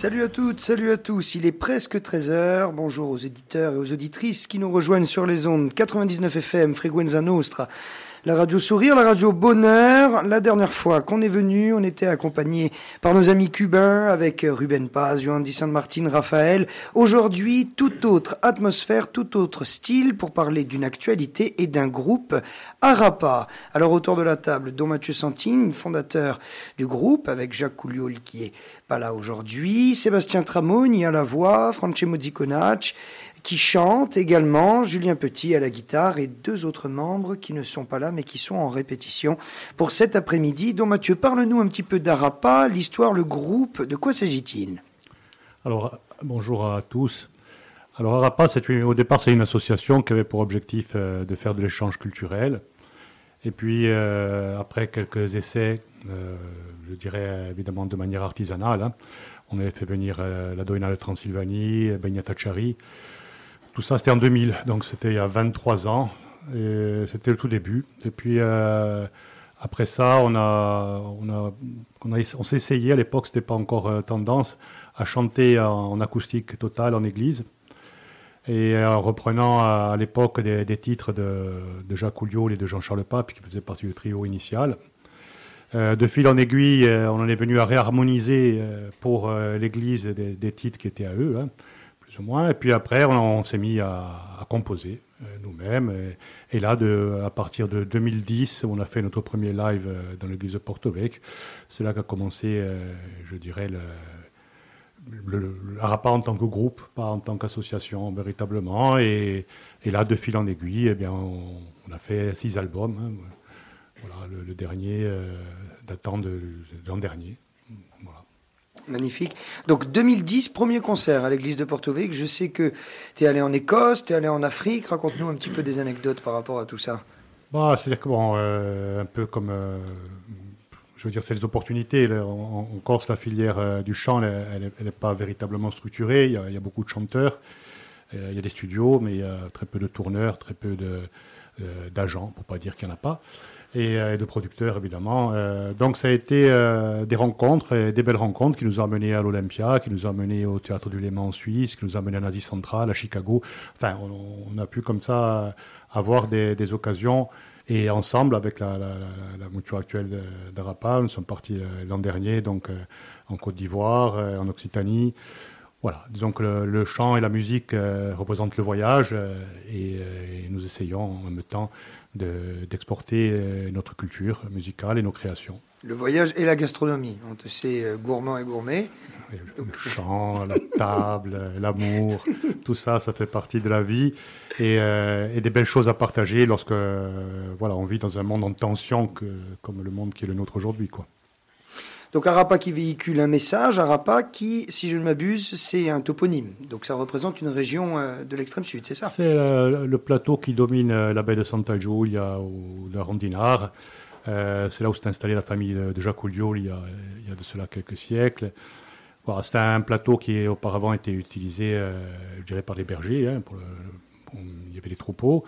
Salut à toutes, salut à tous. Il est presque 13h. Bonjour aux éditeurs et aux auditrices qui nous rejoignent sur les ondes 99 FM, Freguenza Nostra la radio Sourire, la radio Bonheur. La dernière fois qu'on est venu, on était accompagné par nos amis cubains avec Ruben Paz, Johan Di San Martin, Raphaël. Aujourd'hui, toute autre atmosphère, tout autre style pour parler d'une actualité et d'un groupe Arapa. Alors autour de la table, Don Mathieu Santine, fondateur du groupe avec Jacques Couliol qui est pas là aujourd'hui, Sébastien Tramoni à la voix, Francesco Ziconacci qui chante également, Julien Petit à la guitare et deux autres membres qui ne sont pas là mais qui sont en répétition pour cet après-midi. Donc Mathieu, parle-nous un petit peu d'Arapa, l'histoire, le groupe, de quoi s'agit-il? Alors, bonjour à tous. Alors Arapa, au départ, c'est une association qui avait pour objectif euh, de faire de l'échange culturel. Et puis, euh, après quelques essais, euh, je dirais évidemment de manière artisanale, hein, on avait fait venir la Doina de Transylvanie, Benyatachari, tout ça, c'était en 2000, donc c'était il y a 23 ans. C'était le tout début. Et puis, euh, après ça, on, a, on, a, on, s'est essayé, à l'époque, ce n'était pas encore euh, tendance, à chanter en, acoustique totale en église. Et en reprenant à, l'époque des, titres de, Jacques Ouliot et de Jean-Charles Pape, qui faisaient partie du trio initial. Euh, de fil en aiguille, on en est venu à réharmoniser pour l'église des, titres qui étaient à eux. Hein Et puis après, on, s'est mis à, composer euh, nous-mêmes. Et, là, à partir de 2010, on a fait notre premier live euh, dans l'église de Porto. C'est là qu'a commencé, euh, je dirais, le, le, en tant que groupe, pas en tant qu'association véritablement. Et, là, de fil en aiguille, eh bien, on, a fait six albums. Hein. voilà, le, dernier datant de l'an dernier. Magnifique. Donc 2010, premier concert à l'église de Porto. Je sais que tu es allé en Écosse, tu es allé en Afrique. Raconte-nous un petit peu des anecdotes par rapport à tout ça. Bah, C'est-à-dire que, bon, euh, un peu comme. Euh, je veux dire, c'est les opportunités. En, Corse, la filière euh, du chant, elle n'est pas véritablement structurée. Il y, a, beaucoup de chanteurs. il y a des studios, mais il y a très peu de tourneurs, très peu d'agents, pour ne pas dire qu'il n'y en a pas. Euh, et, de producteurs évidemment. Euh, donc ça a été euh, des rencontres, des belles rencontres qui nous ont amenés à l'Olympia, qui nous ont amenés au Théâtre du Léman en Suisse, qui nous ont amenés en Asie centrale, à Chicago. Enfin, on, a pu comme ça avoir des, occasions. Et ensemble, avec la, la, mouture actuelle d'Arapa, nous sommes partis l'an dernier, donc en Côte d'Ivoire, en Occitanie. Voilà, disons que le, chant et la musique représentent le voyage et, nous essayons en même temps d'exporter euh, notre culture musicale et nos créations. Le voyage et la gastronomie. On te sait euh, gourmand et gourmet. Le chant, la table, l'amour, tout ça, ça fait partie de la vie et, euh, et des belles choses à partager lorsque voilà, on vit dans un monde en tension que, comme le monde qui est le nôtre aujourd'hui. quoi. Donc Arapa qui véhicule un message, Arapa qui, si je ne m'abuse, c'est un toponyme. Donc ça représente une région euh, de l'extrême sud, c'est ça? C'est euh, le plateau qui domine euh, la baie de Santa Giulia ou de Rondinard. c'est là où s'est installée la famille de Jacques Ouliot il, y a, de cela quelques siècles. C'est un plateau qui auparavant était utilisé, je dirais, par les bergers. Hein, il y avait des troupeaux.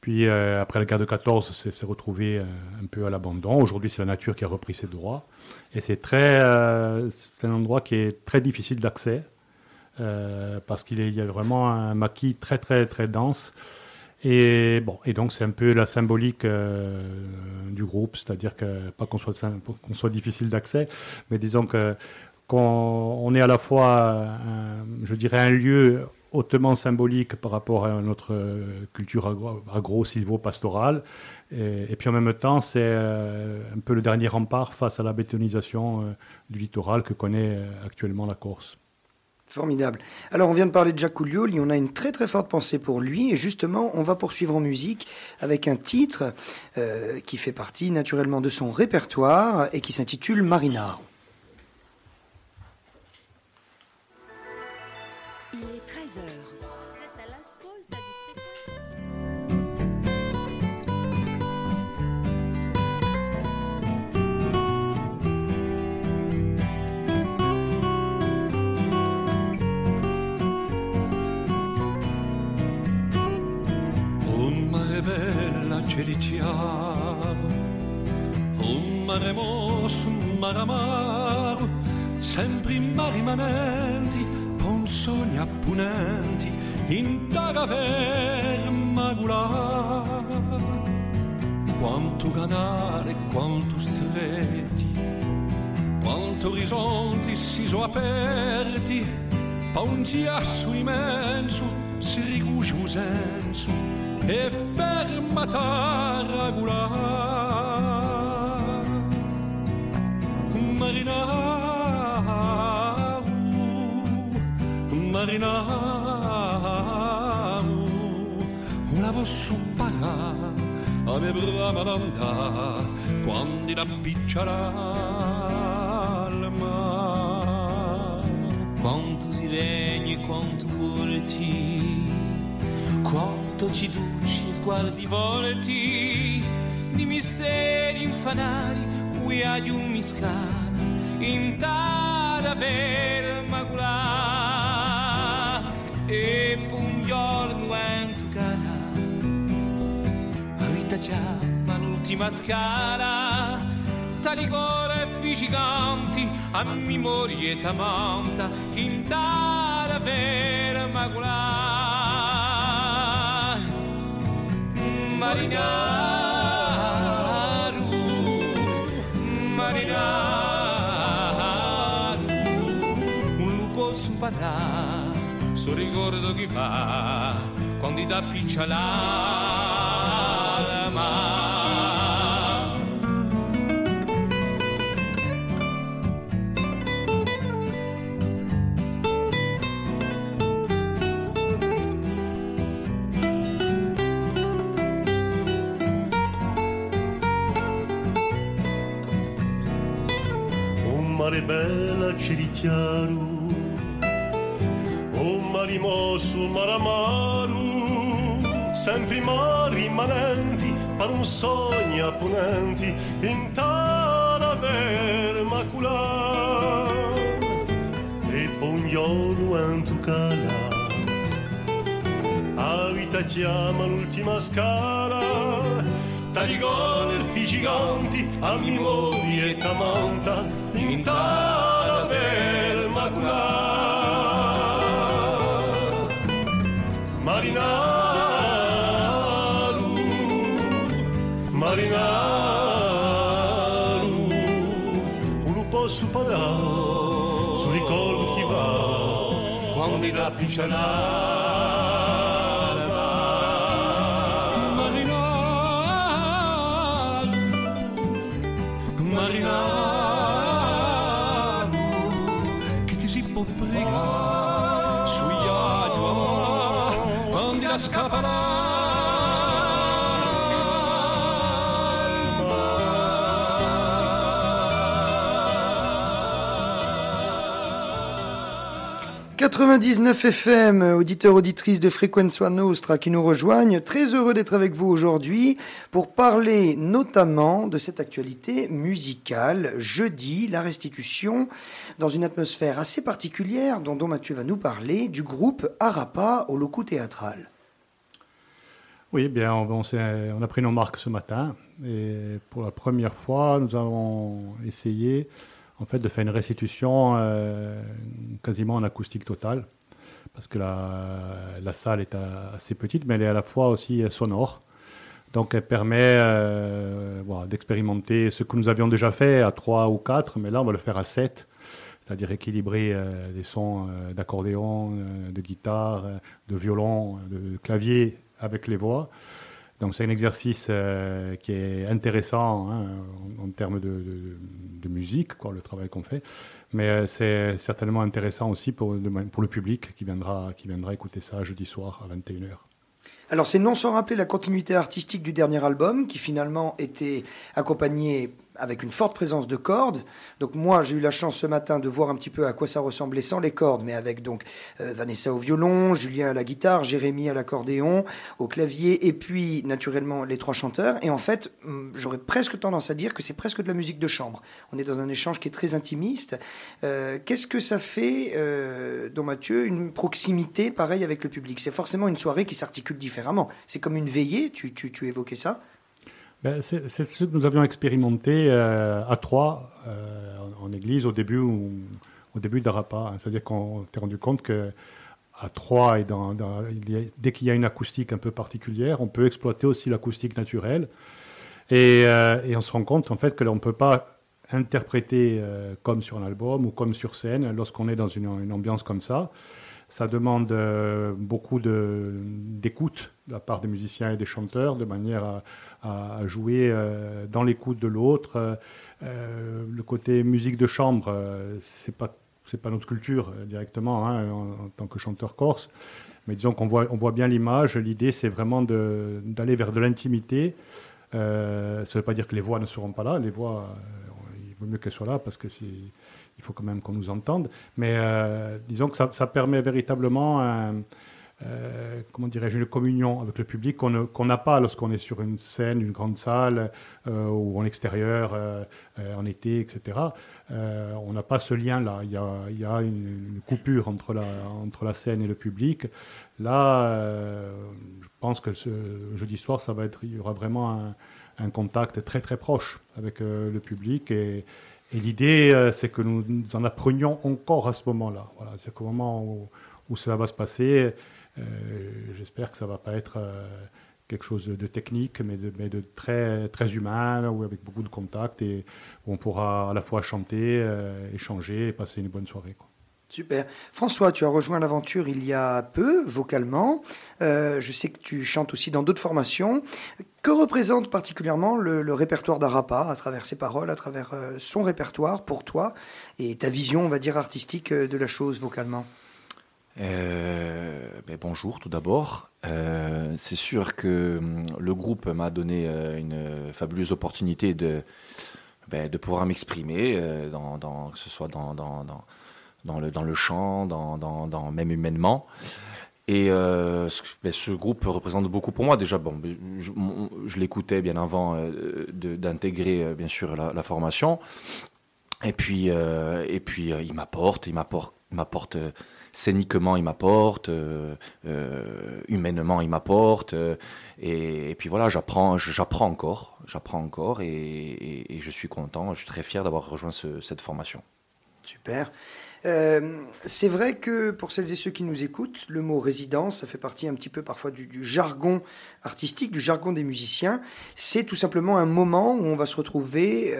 Puis après la guerre de 14, c'est retrouvé un peu à l'abandon. Aujourd'hui, c'est la nature qui a repris ses droits. Et c'est très, euh, un endroit qui est très difficile d'accès euh, parce qu'il y a vraiment un maquis très très très dense. Et bon, et donc c'est un peu la symbolique euh, du groupe, c'est-à-dire que pas qu'on soit qu'on soit difficile d'accès, mais disons qu'on est à la fois, je dirais, un lieu hautement symbolique par rapport à notre culture agro-silvo-pastorale, et, puis en même temps, c'est euh, un peu le dernier rempart face à la bétonisation euh, du littoral que connaît euh, actuellement la Corse. Formidable. Alors on vient de parler de Jacques Couliol, on a une très très forte pensée pour lui et justement on va poursuivre en musique avec un titre qui fait partie naturellement de son répertoire et qui s'intitule Marinard. Un mare mosso, un mare amaro sempre in mare rimanendo sogni appunenti in tagaver magular quanto canale, quanto stretti quanto orizzonti si sono aperti pa un ghiaccio immenso si ricuce un senso e fermata regolare marinaru marinaru una posso pagare a me brama d'andare quando la picciarà quanto si regni, quanto volti, quanto ci duci sguardi volti, di misteri infanali, uia di un finta d'aver maculà e un giorno in tu cala vita già ma l'ultima scala tali gore figicanti a memoria e tamanta finta d'aver maculà marinara scomparrà sul ricordo che fa quando da picciolà l'alma. Un mare bella ci richiaro ultimo sul mare amaro, sempre i mari immanenti, per un sogno appunenti, in taraver macular. E pognolo antucala, avita chiama l'ultima scala, taligone, giganti, a mimori e tamanta in taraver Krishna. 99 FM, auditeurs, auditrices de Frequenza Nostra qui nous rejoignent. Très heureux d'être avec vous aujourd'hui pour parler notamment de cette actualité musicale. Jeudi, la restitution dans une atmosphère assez particulière dont Don Mathieu va nous parler du groupe Arapa au locaux théâtral. Oui, bien, on, on, on, a pris nos marques ce matin et pour la première fois, nous avons essayé en fait de faire une restitution euh, quasiment en acoustique totale parce que la, salle est assez petite mais elle est à la fois aussi sonore. Donc elle permet euh, d'expérimenter ce que nous avions déjà fait à 3 ou 4, mais là on va le faire à 7, c'est-à-dire équilibrer euh, des sons d'accordéon, de guitare, de violon, de clavier avec les voix. Donc c'est un exercice euh, qui est intéressant hein, en, termes de, musique, quoi, le travail qu'on fait, mais euh, c'est certainement intéressant aussi pour, pour, le public qui viendra, qui viendra écouter ça jeudi soir à 21h. Alors c'est non sans rappeler la continuité artistique du dernier album qui finalement était accompagné avec une forte présence de cordes. Donc moi, j'ai eu la chance ce matin de voir un petit peu à quoi ça ressemblait sans les cordes, mais avec donc euh, Vanessa au violon, Julien à la guitare, Jérémy à l'accordéon, au clavier, et puis naturellement les trois chanteurs. Et en fait, j'aurais presque tendance à dire que c'est presque de la musique de chambre. On est dans un échange qui est très intimiste. Euh, Qu'est-ce que ça fait, euh, Don Mathieu, une proximité pareille avec le public? C'est forcément une soirée qui s'articule différemment. C'est comme une veillée, tu, tu, tu évoquais ça c'est ce que nous avions expérimenté euh, à Troyes, euh, en, église, au début, au début d'Arapa. C'est-à-dire qu'on s'est rendu compte que à trois et dès qu'il y a une acoustique un peu particulière, on peut exploiter aussi l'acoustique naturelle. Et, on se rend compte en fait que l'on ne peut pas interpréter comme sur un album ou comme sur scène lorsqu'on est dans une, ambiance comme ça. Ça demande beaucoup d'écoute de, la part des musiciens et des chanteurs de manière à, jouer euh, dans l'écoute de l'autre. Euh, euh, le côté musique de chambre, c'est pas c'est pas notre culture directement hein, en, tant que chanteur corse, mais disons qu'on voit, on voit bien l'image. L'idée, c'est vraiment d'aller vers de l'intimité. ça ne veut pas dire que les voix ne seront pas là. Les voix, il vaut mieux qu'elles soient là parce que il faut quand même qu'on nous entende. Mais disons que ça, permet véritablement euh, comment dirais-je, une communion avec le public qu'on n'a pas lorsqu'on est sur une scène, une grande salle euh, ou en extérieur, euh, en été, etc. on n'a pas ce lien-là. Il y a, une, coupure entre la, scène et le public. Là, je pense que jeudi soir, ça va être, il y aura vraiment un, un contact très très proche avec le public et, et l'idée, c'est que nous, en apprenions encore à ce moment-là. C'est qu'au moment où, où, cela va se passer, euh, j'espère que ça ne va pas être euh, quelque chose de technique, mais de, très, humain, ou avec beaucoup de contacts, et où on pourra à la fois chanter, euh, échanger et passer une bonne soirée. Super. François, tu as rejoint l'aventure il y a peu, vocalement. je sais que tu chantes aussi dans d'autres formations. Que représente particulièrement le, répertoire d'Arapa à travers ses paroles, à travers son répertoire pour toi et ta vision, on va dire, artistique de la chose vocalement? Euh, ben bonjour tout d'abord. Euh, c'est sûr que hum, le groupe m'a donné euh, une fabuleuse opportunité de, ben, de pouvoir m'exprimer, dans, que ce soit dans, le, dans le chant, dans, dans, même humainement. Et ben, ce groupe représente beaucoup pour moi. Déjà, bon, je, l'écoutais bien avant d'intégrer bien sûr la, formation. Et puis, et puis il m'apporte, il m'apporte, scéniquement il m'apporte, euh, euh, humainement il m'apporte, euh, et, puis voilà, j'apprends, j'apprends encore, j'apprends encore, et, je suis content, je suis très fier d'avoir rejoint cette formation. Super. C'est vrai que pour celles et ceux qui nous écoutent, le mot résidence, ça fait partie un petit peu parfois du, jargon artistique, du jargon des musiciens. C'est tout simplement un moment où on va se retrouver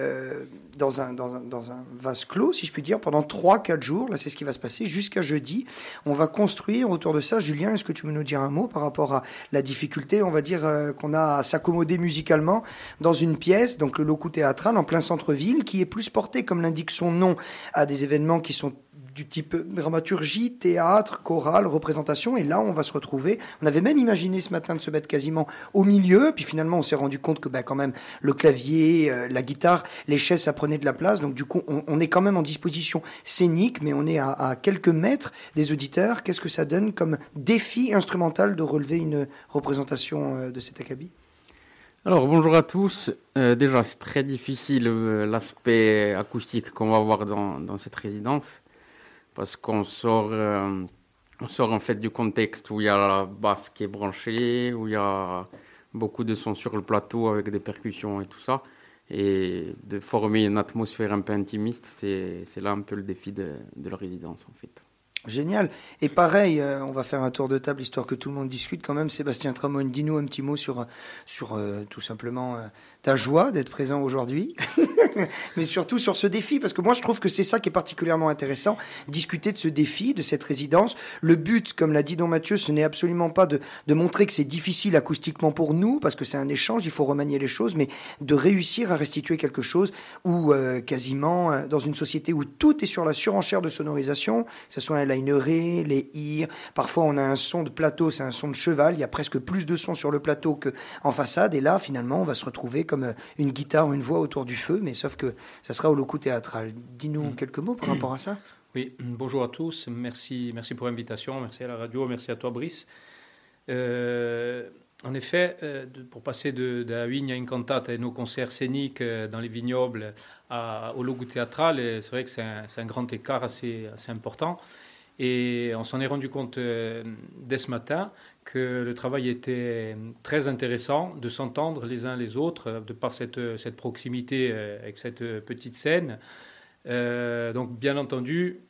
dans un, dans, un, dans un vase clos, si je puis dire, pendant 3-4 jours. Là, c'est ce qui va se passer jusqu'à jeudi. On va construire autour de ça. Julien, est-ce que tu veux nous dire un mot par rapport à la difficulté, on va dire, euh, qu'on a à s'accommoder musicalement dans une pièce, donc le locaux théâtral en plein centre-ville, qui est plus porté, comme l'indique son nom, à des événements qui sont du type dramaturgie, théâtre, chorale, représentation. Et là, on va se retrouver. On avait même imaginé ce matin de se mettre quasiment au milieu. Puis finalement, on s'est rendu compte que ben, quand même, le clavier, euh, la guitare, les chaises, ça prenait de la place. Donc du coup, on, est quand même en disposition scénique, mais on est à, quelques mètres des auditeurs. Qu'est-ce que ça donne comme défi instrumental de relever une représentation euh, de cet acabit? Alors bonjour à tous. Euh, déjà c'est très difficile l'aspect acoustique qu'on va voir dans, dans, cette résidence parce qu'on sort, euh, on sort en fait du contexte où il y a la basse qui est branchée, où il y a beaucoup de sons sur le plateau avec des percussions et tout ça. Et de former une atmosphère un peu intimiste, c'est là un peu le défi de, de la résidence en fait. Génial. Et pareil, euh, on va faire un tour de table histoire que tout le monde discute quand même. Sébastien Tramon, dis-nous un petit mot sur, sur euh, tout simplement ta joie d'être présent aujourd'hui, mais surtout sur ce défi, parce que moi je trouve que c'est ça qui est particulièrement intéressant, discuter de ce défi, de cette résidence. Le but, comme l'a dit Don Mathieu, ce n'est absolument pas de, de montrer que c'est difficile acoustiquement pour nous, parce que c'est un échange, il faut remanier les choses, mais de réussir à restituer quelque chose où euh, quasiment, euh, dans une société où tout est sur la surenchère de sonorisation, que ce soit un lineré, les ir, parfois on a un son de plateau, c'est un son de cheval, il y a presque plus de son sur le plateau qu'en façade, et là finalement on va se retrouver comme euh, une guitare ou une voix autour du feu, mais sauf que ça sera au locaux théâtral. Dis-nous mm. quelques mots par rapport à ça. Oui, bonjour à tous. Merci, merci pour l'invitation. Merci à la radio. Merci à toi, Brice. Euh, en effet, euh, pour passer de, de, la vigne à une cantate et nos concerts scéniques dans les vignobles au logo théâtral, c'est vrai que c'est un, un, grand écart assez, assez important. Et on s'en est rendu compte euh, dès ce matin que le travail était très intéressant, de s'entendre les uns les autres, de par cette, cette proximité euh, avec cette petite scène. Euh, donc, bien entendu,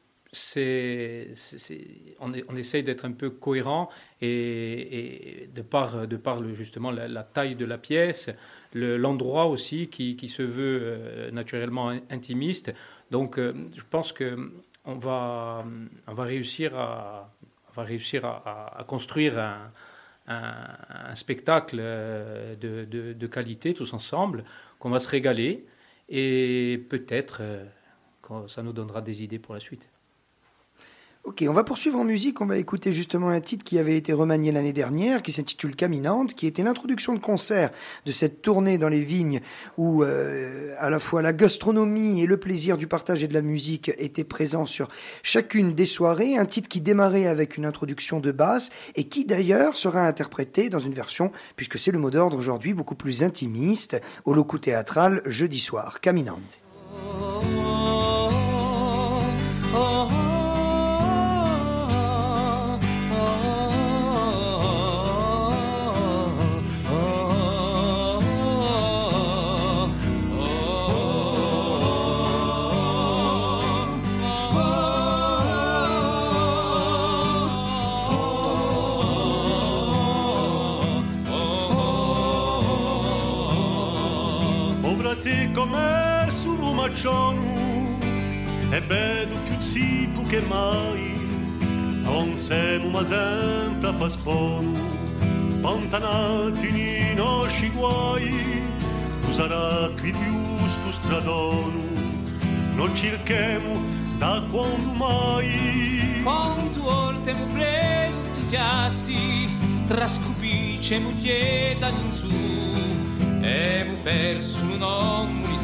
on, essaye d'être un peu cohérent et, de par, de par justement la, taille de la pièce, l'endroit aussi qui, qui, se veut euh, naturellement intimiste. Donc euh, je pense que on va, on va réussir à, va réussir à, construire un, spectacle euh, de, qualité tous ensemble, qu'on va se régaler et peut-être ça nous donnera des idées pour la suite. Ok, on va poursuivre en musique. On va écouter justement un titre qui avait été remanié l'année dernière, qui s'intitule Caminante, qui était l'introduction de concert de cette tournée dans les vignes où euh, à la fois la gastronomie et le plaisir du partage et de la musique étaient présents sur chacune des soirées. Un titre qui démarrait avec une introduction de basse et qui d'ailleurs sera interprété dans une version, puisque c'est le mot d'ordre aujourd'hui, beaucoup plus intimiste, au locaux théâtral jeudi soir. Caminante. Come sul lumaccionu e vedo più zitto che mai. Non siamo ma sempre a pasponu pantanati nei nostri guai tu sarà qui più sto stradonu non cerchiamo da quando mai. Quanto volte mu preso si chiassi trascupice mu chieda in su Emu perso un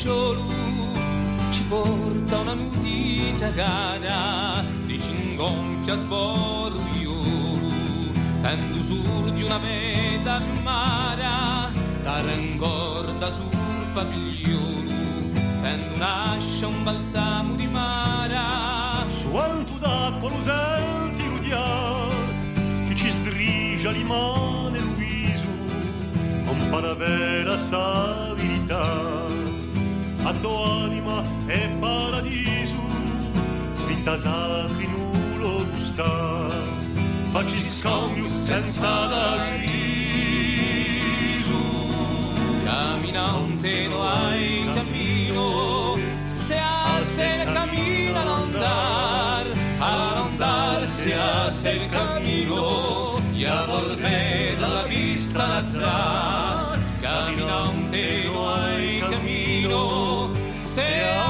Ricciolu ci porta una notizia cara di cingonfia sborriolu, tendo sur di una meta mara, tarangorda sul pavigliolu, tendo nasce un balsamo di mara. su alto d'acqua lo senti che ci strigia stringe l'imane Luisu, con paravera stabilità a tua anima è paradiso, vita sacri nulla busca, facci scambio senza dariso, camminante no hai cammino, se alza il cammino all'andar, all'andar se alza il cammino, e avvolge dalla vista la. Senhor.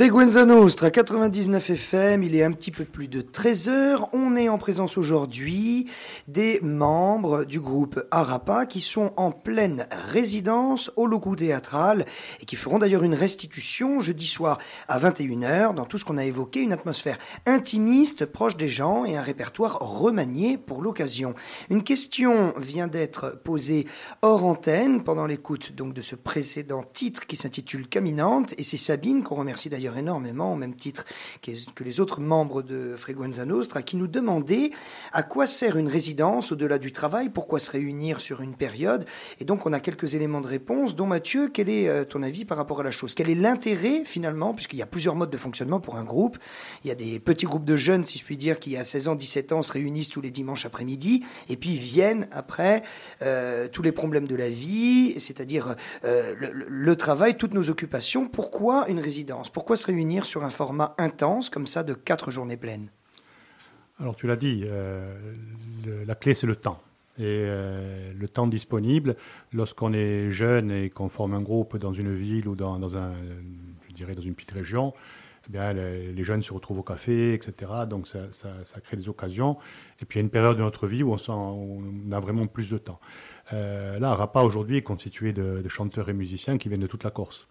Freguenza Nostra 99 FM, il est un petit peu plus de 13 heures. On est en présence aujourd'hui des membres du groupe Arapa qui sont en pleine résidence au locaux théâtral et qui feront d'ailleurs une restitution jeudi soir à 21h dans tout ce qu'on a évoqué, une atmosphère intimiste, proche des gens et un répertoire remanié pour l'occasion. Une question vient d'être posée hors antenne pendant l'écoute donc de ce précédent titre qui s'intitule Caminante et c'est Sabine qu'on remercie d'ailleurs énormément, au même titre que les autres membres de Freguenza Nostra, qui nous demandaient à quoi sert une résidence au-delà du travail, pourquoi se réunir sur une période. Et donc, on a quelques éléments de réponse, dont Mathieu, quel est euh, ton avis par rapport à la chose? Quel est l'intérêt, finalement, puisqu'il y a plusieurs modes de fonctionnement pour un groupe Il y a des petits groupes de jeunes, si je puis dire, qui à 16 ans, 17 ans se réunissent tous les dimanches après-midi, et puis viennent après euh, tous les problèmes de la vie, c'est-à-dire euh, le, travail, toutes nos occupations. Pourquoi une résidence? Pourquoi se réunir sur un format intense, comme ça, de quatre journées pleines Alors tu l'as dit, la clé c'est le temps. Et le temps disponible, lorsqu'on est jeune et qu'on forme un groupe dans une ville ou dans, un, je dirais dans une petite région, eh bien, les, jeunes se retrouvent au café, etc. Donc ça, crée des occasions. Et puis il y a une période de notre vie où on, a vraiment plus de temps. Euh, là, Rapa aujourd'hui est constitué de, chanteurs et musiciens qui viennent de toute la Corse.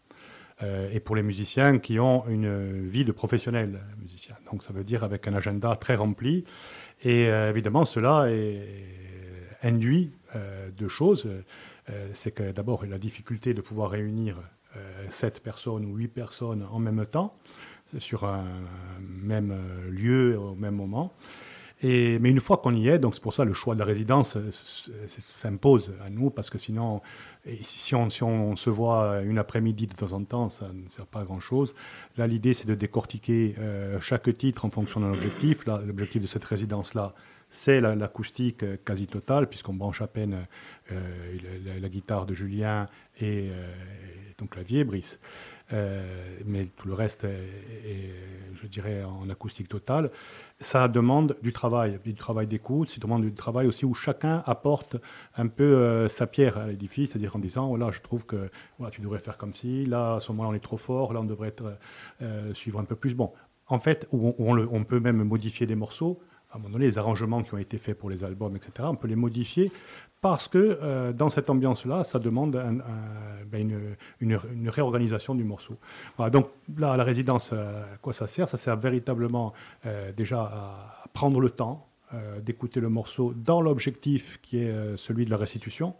Euh, et pour les musiciens qui ont une vie de professionnels musiciens. Donc ça veut dire avec un agenda très rempli. Et euh, évidemment, cela induit deux choses. C'est que d'abord, la difficulté de pouvoir réunir sept personnes ou huit personnes en même temps sur un même lieu au même moment. Mais une fois qu'on y est, donc c'est pour ça le choix de la résidence euh, s'impose à nous, parce que sinon, si on, se voit une après-midi de temps en temps, ça ne sert pas à grand-chose. Là, l'idée, c'est de décortiquer euh, chaque titre en fonction d'un objectif. L'objectif de cette résidence-là, c'est l'acoustique quasi totale, puisqu'on branche à peine euh, la, guitare de Julien et, ton clavier, Brice. Euh, mais tout le reste est, je dirais, en acoustique totale. Ça demande du travail, du travail d'écoute, ça demande du travail aussi où chacun apporte un peu euh, sa pierre à l'édifice, c'est-à-dire en disant, voilà, je trouve que voilà, tu devrais faire comme ci, là, à ce moment-là, on est trop fort, là, on devrait être, euh, suivre un peu plus. Bon, en fait, on, on, peut même modifier des morceaux, à un moment donné, les arrangements qui ont été faits pour les albums, etc., on peut les modifier parce que euh, dans cette ambiance-là, ça demande ben, une, réorganisation du morceau. donc là, la résidence, euh, à quoi ça sert? Ça sert véritablement euh, déjà à prendre le temps d'écouter le morceau dans l'objectif qui est celui de la restitution.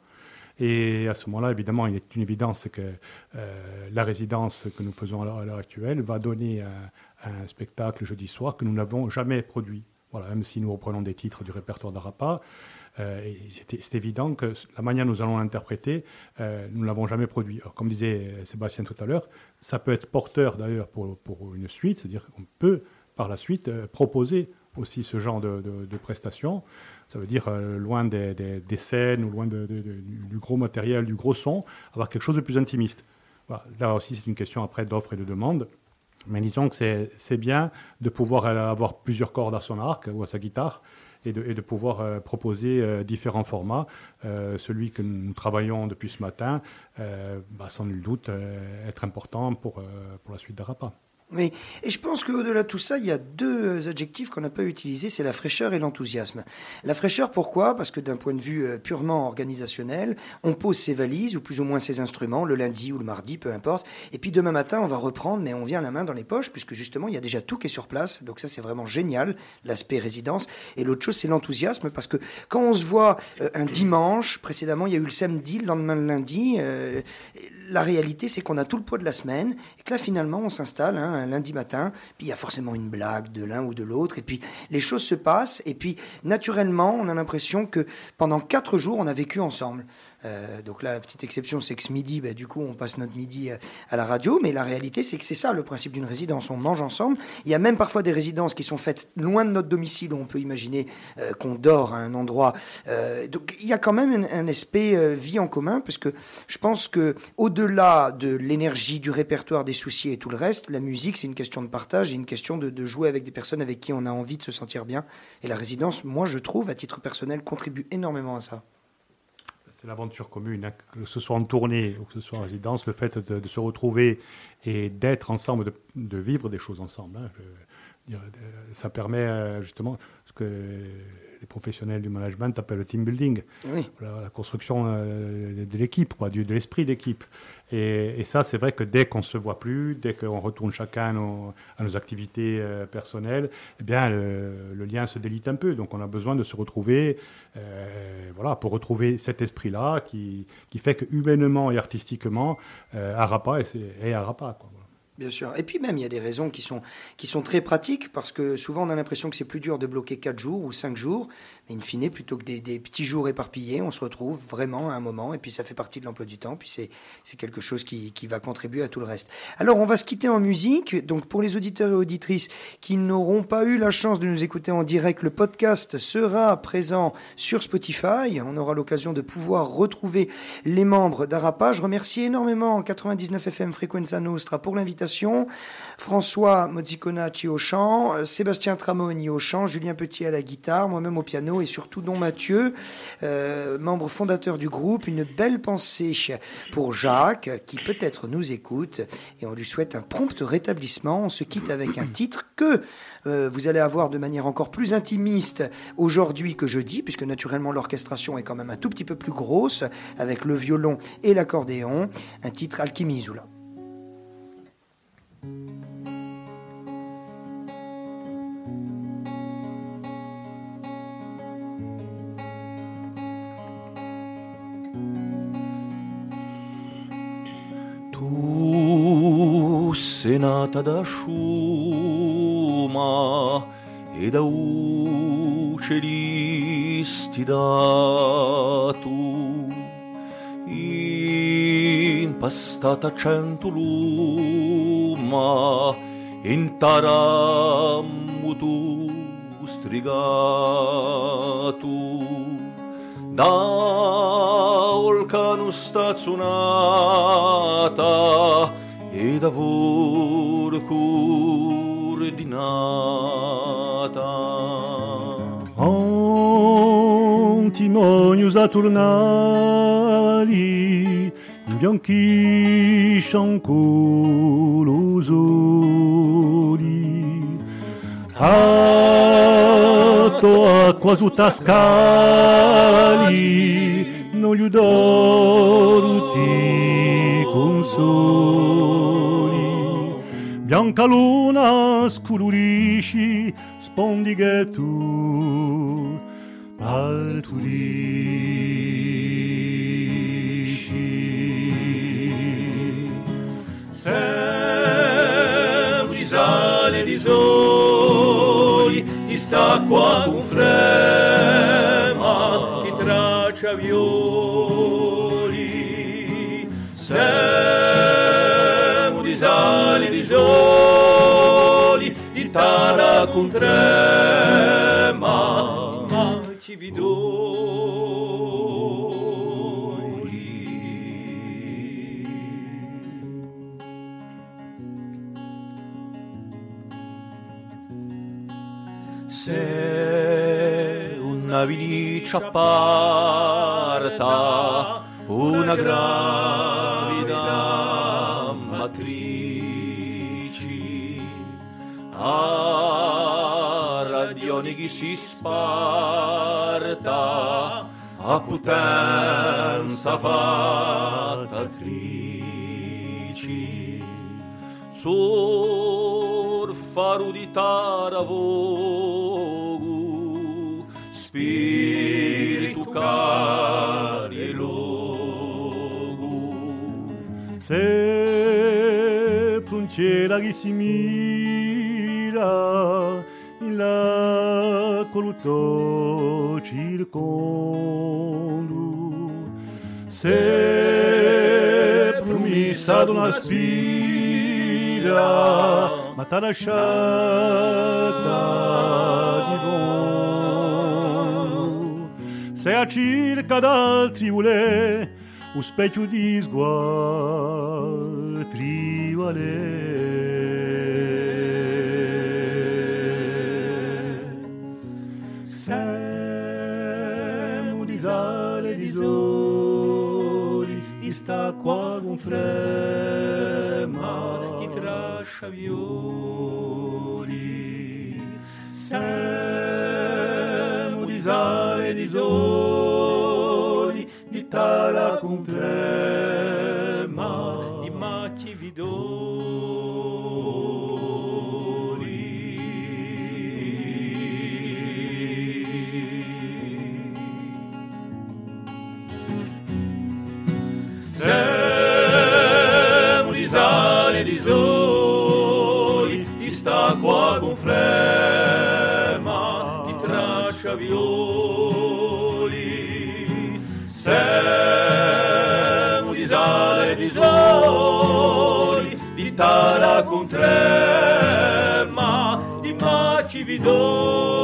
Et à ce moment-là, évidemment, il est une évidence que la résidence que nous faisons à l'heure actuelle va donner un spectacle jeudi soir que nous n'avons jamais produit. Voilà, même si nous reprenons des titres du répertoire d'Arapa, euh, c'est évident que la manière dont nous allons l'interpréter, euh, nous ne l'avons jamais produit. comme disait Sébastien tout à l'heure, ça peut être porteur d'ailleurs pour, une suite, c'est-à-dire qu'on peut par la suite euh, proposer aussi ce genre de, de, prestations. Ça veut dire loin des, scènes ou loin du gros matériel, du gros son, avoir quelque chose de plus intimiste. Là aussi, c'est une question après d'offre et de demande. Mais disons que c'est bien de pouvoir avoir plusieurs cordes à son arc ou à sa guitare et de, pouvoir euh, proposer euh, différents formats. Euh, celui que nous travaillons depuis ce matin, bah, sans nul doute être important pour, pour la suite d'Arapa. Oui, et je pense qu'au-delà de tout ça, il y a deux adjectifs qu'on n'a pas utilisés, c'est la fraîcheur et l'enthousiasme. La fraîcheur, pourquoi? Parce que d'un point de vue euh, purement organisationnel, on pose ses valises, ou plus ou moins ses instruments, le lundi ou le mardi, peu importe, et puis demain matin, on va reprendre, mais on vient la main dans les poches, puisque justement, il y a déjà tout qui est sur place, donc ça c'est vraiment génial, l'aspect résidence. Et l'autre chose, c'est l'enthousiasme, parce que quand on se voit euh, un dimanche, précédemment, il y a eu le samedi, le lendemain le lundi, euh, la réalité, c'est qu'on a tout le poids de la semaine, et que là, finalement, on s'installe, hein, un lundi matin, puis il y a forcément une blague de l'un ou de l'autre, et puis les choses se passent, et puis naturellement, on a l'impression que pendant quatre jours, on a vécu ensemble. Euh, donc là, la petite exception, c'est que ce midi, bah, du coup, on passe notre midi euh, à la radio. Mais la réalité, c'est que c'est ça le principe d'une résidence. On mange ensemble. Il y a même parfois des résidences qui sont faites loin de notre domicile où on peut imaginer euh, qu'on dort à un endroit. donc il y a quand même un, aspect vie en commun, parce que je pense que au-delà de l'énergie, du répertoire, des soucis et tout le reste, la musique, c'est une question de partage et une question de, de jouer avec des personnes avec qui on a envie de se sentir bien. Et la résidence, moi, je trouve, à titre personnel, contribue énormément à ça c'est l'aventure commune, hein, que ce soit en tournée ou que ce soit en résidence, le fait de, se retrouver et d'être ensemble, de, vivre des choses ensemble. Hein, ça permet euh, justement ce que les professionnels du management appellent le team building, la, construction euh, de l'équipe, de l'esprit d'équipe. Et, ça, c'est vrai que dès qu'on ne se voit plus, dès qu'on retourne chacun à nos, activités euh, personnelles, eh bien, le, lien se délite un peu. Donc, on a besoin de se retrouver, euh, voilà, pour retrouver cet esprit-là qui, qui fait que humainement et artistiquement, Arapa est, est Arapa. Quoi, Bien sûr. Et puis même, il y a des raisons qui sont, qui sont très pratiques, parce que souvent on a l'impression que c'est plus dur de bloquer 4 jours ou 5 jours, mais in fine, plutôt que des, petits jours éparpillés, on se retrouve vraiment à un moment, et puis ça fait partie de l'emploi du temps, puis c'est quelque chose qui, qui va contribuer à tout le reste. Alors on va se quitter en musique, donc pour les auditeurs et auditrices qui n'auront pas eu la chance de nous écouter en direct, le podcast sera présent sur Spotify, on aura l'occasion de pouvoir retrouver les membres d'Arapa. Je remercie énormément 99 FM Frequenza Nostra pour l'invitation François Mozziconacci au chant, euh, Sébastien Tramoni au chant, Julien Petit à la guitare, moi-même au piano et surtout Don Mathieu, euh, membre fondateur du groupe. Une belle pensée pour Jacques qui peut-être nous écoute et on lui souhaite un prompt rétablissement. On se quitte avec un titre que euh, vous allez avoir de manière encore plus intimiste aujourd'hui que jeudi, puisque naturellement l'orchestration est quand même un tout petit peu plus grosse, avec le violon et l'accordéon. Un titre Alchimisula. Tu sei nata da sciuma e da uccellisti dato impastata cento luma in tarammutu strigato da olcanu stazionata e da vorcur dinata Antimonius aturnali bianchi sciancolo soli atto a quasi tascali non gli udoro ti consoli bianca luna scolorisci spondi che tu al Sempre sale di soli, con frema, traccia violi. Di soli, di tara con trema, ma ci vidoi. Una viniccia parta, una gravida matrici, a radioni si sparta, a potenza fattatrici. Sur faru di taravogu, spiritu cari e logu. Se frontiera che si mira in la coluto circondo se promessa d'una spira ma t'ha lasciata di se a circa d'altri vuole un specchio di sguardi vale siamo di sale di soli sta qua con frema chi trascia violi. Siamo di sale di soli di tara Tara cum trema di macii vidori.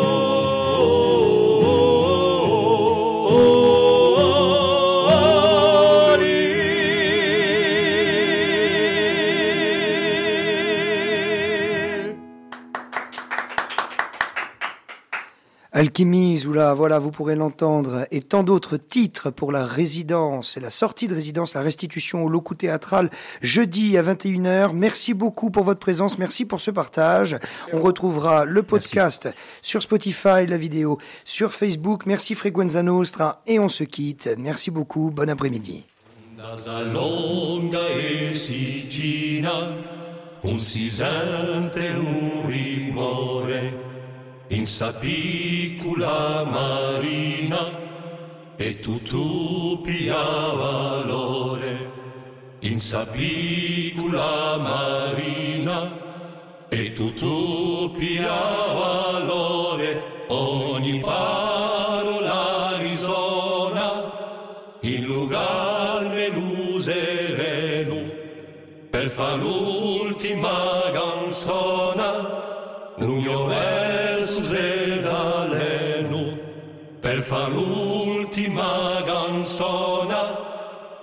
Alchimie, là, voilà, vous pourrez l'entendre, et tant d'autres titres pour la résidence et la sortie de résidence, la restitution au locaux théâtral jeudi à 21h. Merci beaucoup pour votre présence, merci pour ce partage. On retrouvera le podcast sur Spotify, la vidéo sur Facebook. Merci Frequenza Nostra et on se quitte. Merci beaucoup, bon après-midi. E sicina, un in sa piccola marina e pia valore. In sa piccola marina e pia valore. Ogni parola risona in lugar sereno per fa l'ultima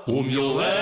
un mio